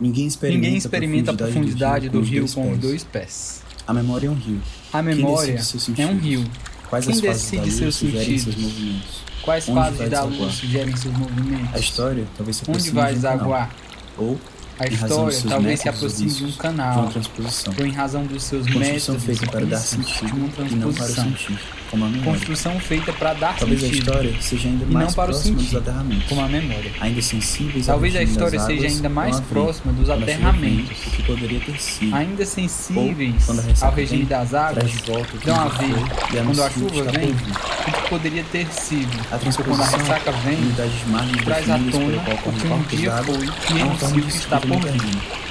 Ninguém experimenta, Ninguém experimenta a profundidade do rio com os dois pés. A memória é um rio. A Quem memória é um rio. Quais Quem as fases decide da luz seus sugerem seus movimentos? Quais Onde fases da luz sugerem seus movimentos? A história talvez se Onde vai desaguar? Ou, A história talvez se aproxime de um de canal. transposição. Ou em razão dos seus Construção métodos feita para dar sentido de uma e não para o transposição. a memória. Construção feita para dar Talvez a sentido, história seja ainda E não mais para o aterramentos. como a memória. Ainda sensíveis Talvez a história seja águas, ainda mais próxima dos a aterramentos. o que poderia ter sido. Ainda sensíveis a ao regime das águas, de dão a ver quando a chuva vem, poderia ter sido. A Quando a transposição, ressaca vem, traz à tona o que um dia foi e anuncia o que está por vir.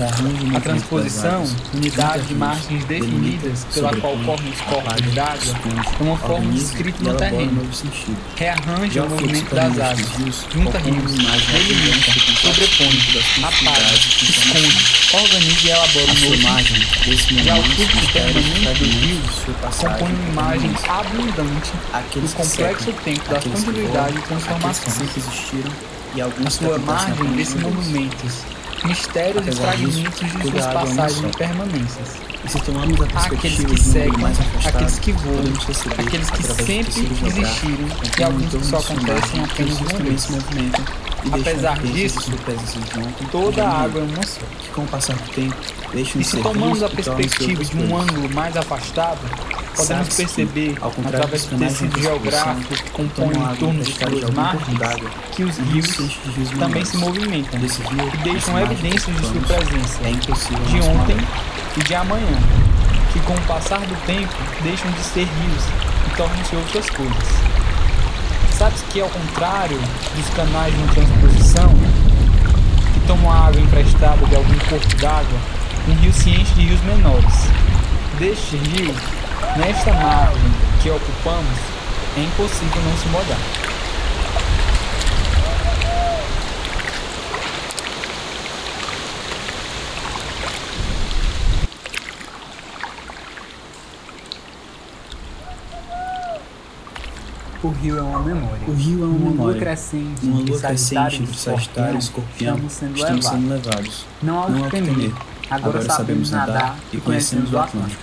A transposição, unidade de margens definidas pela qual correm os corpos d'água, é uma forma de escrito e no terreno. Rearranja o movimento das águas, junta rios, uma delimita, sobrepõe, apaga, esconde, organiza e elabora A um sua novo imagem, sentido. desse Já o momento, fluxo mistérios, permanente dos rios compõe uma imagem abundante do complexo tempo que continuidade e e A sua margem uma vez. monumentos, mistérios e fragmentos de suas é uma passagens e permanências. E se tomarmos a Há aqueles perspectiva que seguem, mais afastado, aqueles que voam, aqueles que sempre existiram e alguns que só acontecem apenas uma vez. E Apesar disso, junto Toda a água é uma só. que com o passar do tempo deixam E se tomamos a perspectiva de um ângulo mais afastado, podemos perceber, ao contrário através do tecido geográfico que compõe o entorno de suas margens, que os rios também se movimentam e deixam evidências de sua presença é impossível de ontem e de amanhã, que com o passar do tempo deixam de ser rios e tornam-se outras coisas. Sabes que ao contrário dos canais de transposição, que tomam a água emprestada de algum corpo d'água, um rio se enche de rios menores. Deste rio, nesta margem que ocupamos, é impossível não se molhar. Rio é uma memória. O rio é uma Uma lua memória. crescente, Uma lua crescente entre Sagitário e Escorpião, estamos sendo estamos levados. sendo levados. Não há o que temer. temer. Agora, sabemos nadar e conhecemos o Atlântico.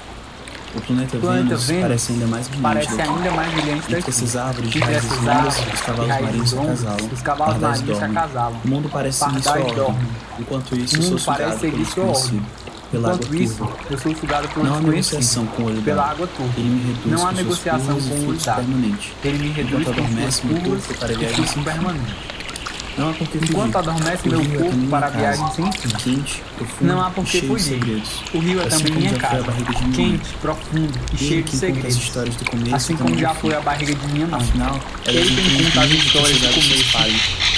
O planeta, O planeta Vênus, Vênus parece ainda mais brilhante Parece daqui. ainda mais brilhante Entre essas árvores de raízes longas, os cavalos marinhos se acasalam. Os cavalos marinhos se acasalam. O mundo parece seguir sua ordem. Enquanto isso, O eu sou sugado pelo desconhecido, pela água isso, turva. eu sou sugado pelo Não há negociação com o olho pela água turva. Ele me reduz Não há negociação com o olho permanente. Ele me reduz Enquanto adormece meu corpo para viagem sem permanente. Não há por que Enquanto fugir. adormece meu é corpo para a viagem sem fim. Quente, profundo Não há por e que cheio de fugir. segredos. O rio é Assim também minha casa, quente, profundo e cheio Ele de segredos. histórias do começo Assim como já foi a barriga de minha mãe. Afinal, ela Ele quem conta as histórias do começo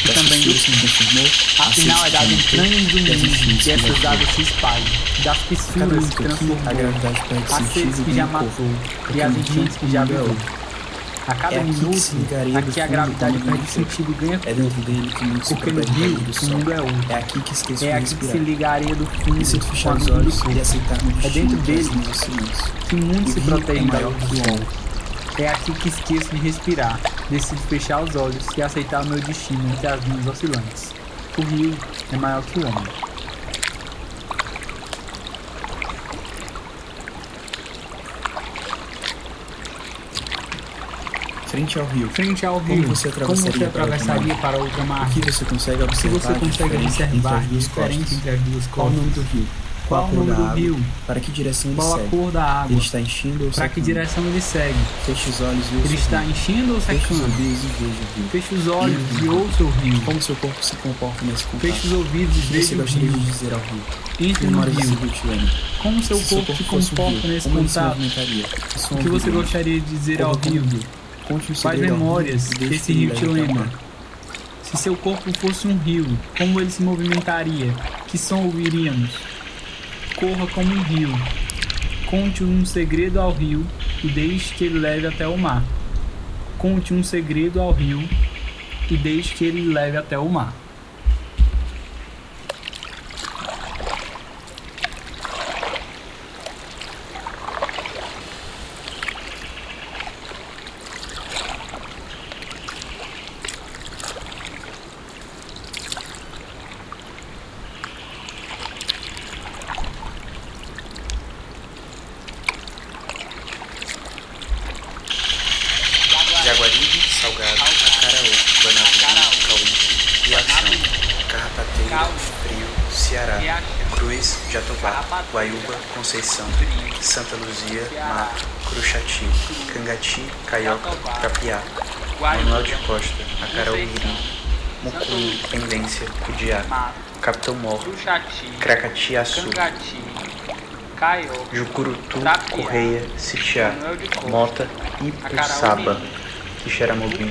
e e também se transformou. Afinal, é das entranhas do das mundo enchentes que essas águas se espalham, das fissuras que que a transformou, sedes sentido que e já matou. e as enchentes fim, que já é outro. A cada É que minuto, se aqui a gravidade perde inteiro. sentido e ganha É dentro dele que muito se porque no rio o mundo é outro. É aqui que esqueço É aqui que se ligaria do fundo Preciso com fechar a os olhos e aceitar É dentro dele que o mundo se rio protege é da luz que do o homem. É aqui que esqueço de respirar, decido fechar os olhos e aceitar o meu destino entre as linhas oscilantes. O rio é maior que o homem. Frente ao rio. Frente ao Como rio, você como você atravessaria para outra atravessaria para outra O margem? que você consegue O que observar você consegue diferente entre observar as duas diferente costas? entre as duas Qual o costas? nome do rio? Qual a o nome do água? rio? Para que direção ele Qual a segue? cor da água? Ele está enchendo ou Para que secando? direção ele segue? Feche os olhos e ouça Ele o está rio. enchendo ou Feche os secando? ouvidos e veja o rio. Feche os olhos e ouça o rio. Como seu corpo se comporta nesse contato? Feche os ouvidos e O que você veja o gostaria rio. de dizer ao rio? Entre no desse rio. rio. Como seu Se seu corpo se comporta rio, nesse contato? O que você gostaria de dizer ao rio? rio. Rio memórias e deixe esse que ele rio te o lembra? Se seu corpo fosse um rio, como ele se movimentaria? Que som ouviríamos? Corra como um rio. Conte um segredo ao rio e deixe que ele leve até o mar. Conte um segredo ao rio e deixe que ele leve até o mar. Salgado, Caraú, Guanabara, é Cauí, Piação, Carrapateira, Frio, Ceará, Cruz, Jatobá, Guaiúba, Conceição, Santa Luzia, Mato, Cruxati, Cangati, Caioca, Capiá, Manuel de Costa, Acaraú Mirim, Mucuri, Pendência, Cudiá, Capitão Morro, Cracatiaçu, Jucurutu, Correia, Sitiá, Mota, Ipuçaba. Quixeramobim,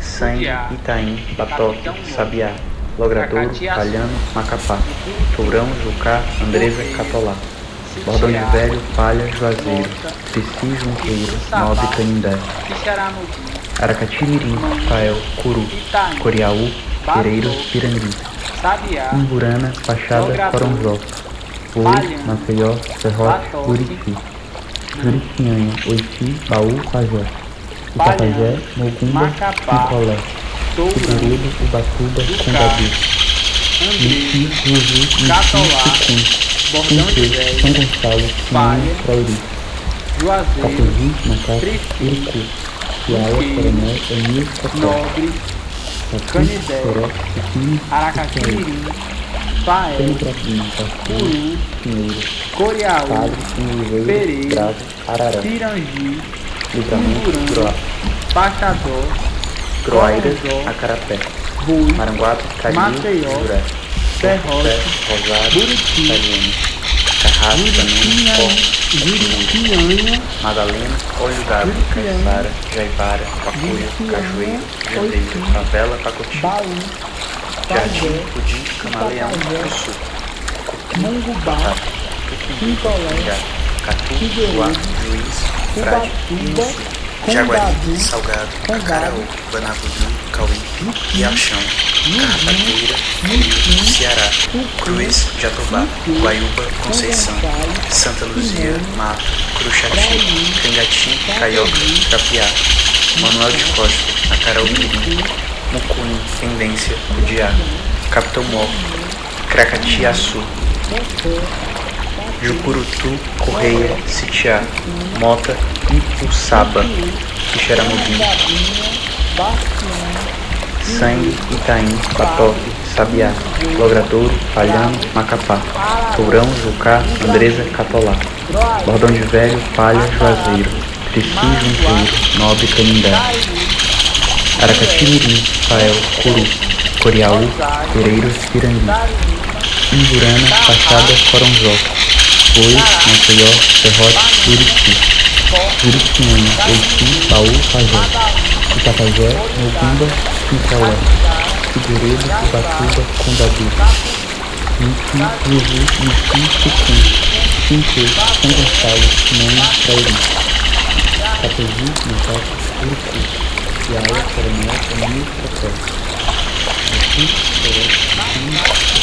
Sangue, Itaim, Batoque, Sabiá, Logradouro, Palhano, Macapá, Tourão, Jucá, Andresa, Correia, Catolá, Sitiá, Velho, Palha, Juazeiro, Trici, Junqueiro, Nobre, Canindé, Quixeramobim, Aracati, Mirim, Fael, Curu, Coriaú, Batoque, Pirangi, Umburana, Logradouro, Coronzó, Oi, Maceió, Serrote, Buriti, Juriquinhanha, Oiti, Baú, Pajé, Itapajé, Macapá, Picolé, Figueiredo, Ubatuba, André, Miti, Juju, Miti, Velho, São Gonçalo, Sinão, Trauri, Capozi, Macaco, Piala, Juqueiro, Coronel, Emil, Cocó, Nobre, Canidé, Coró, Aracatimirim, Pastor, Puru, Pinheiro, Coriaú, Pereira, Pirangi, Baixador, Groaíra, Coronzó, Acarapé, Rui, Maranguape, Calil, Maceió, Serrote, Rosário, Buriti, Italiano, Carrasco, Juriquianha, Madalena, Olho d'Água, Caiçara, Jaivara, Pacuia, Cajueiro, Jandeiro, Favela, Pacoti, Baú, Jardim, Pajé, Pudim, Camaleão, Tucumbi, Quintolé, Já, Catu, Guá, Juiz, Frade, Inhoçu, Jaguari, Salgado, Condado, Acaraú, Banatuzu, Cauim, Riachão, Carrapateira, Rio, Ceará, Cruz, Jatobá, Guaiúba, Conceição, Santa Luzia, Mato, Cruxati, Cangati, Caioca, Trapiá, Manuel de Costa, Acaraú Mirim, Mucunho, Pendência, Cudiá, Capitão Mor, Cracatiaçu, Jucurutu, Correia, Sitiá, Mota, Ipuçaba, Quixeramobim, Sangue, Itaim, Batoque, Sabiá, Logradouro, Palhano, Macapá, Tourão, Jucá, Andresa, Catolá, Bordão de Velho, Palha, Juazeiro, Trici, Junqueiro, Nobre, Canindé, Aracati, Mirim, Fael, Curu, Coriaú, Pereiros, Pirangi, Umburana, Baixada, Coronzó, Oi, Maceió, Serrote, Buriti, Juriquinhanha, Oiti, Baú, Pajé, Itapajé, Mogumba, Picolé, Figueiredo, Ubatuba, Condadu, Miti, Juju, Miti, Tucum, Quintê, São Gonçalo, Sinão, Trauri, Capozi, Macaco, Urucu, y ahora terminar con mi proceso. Aquí, pero aquí.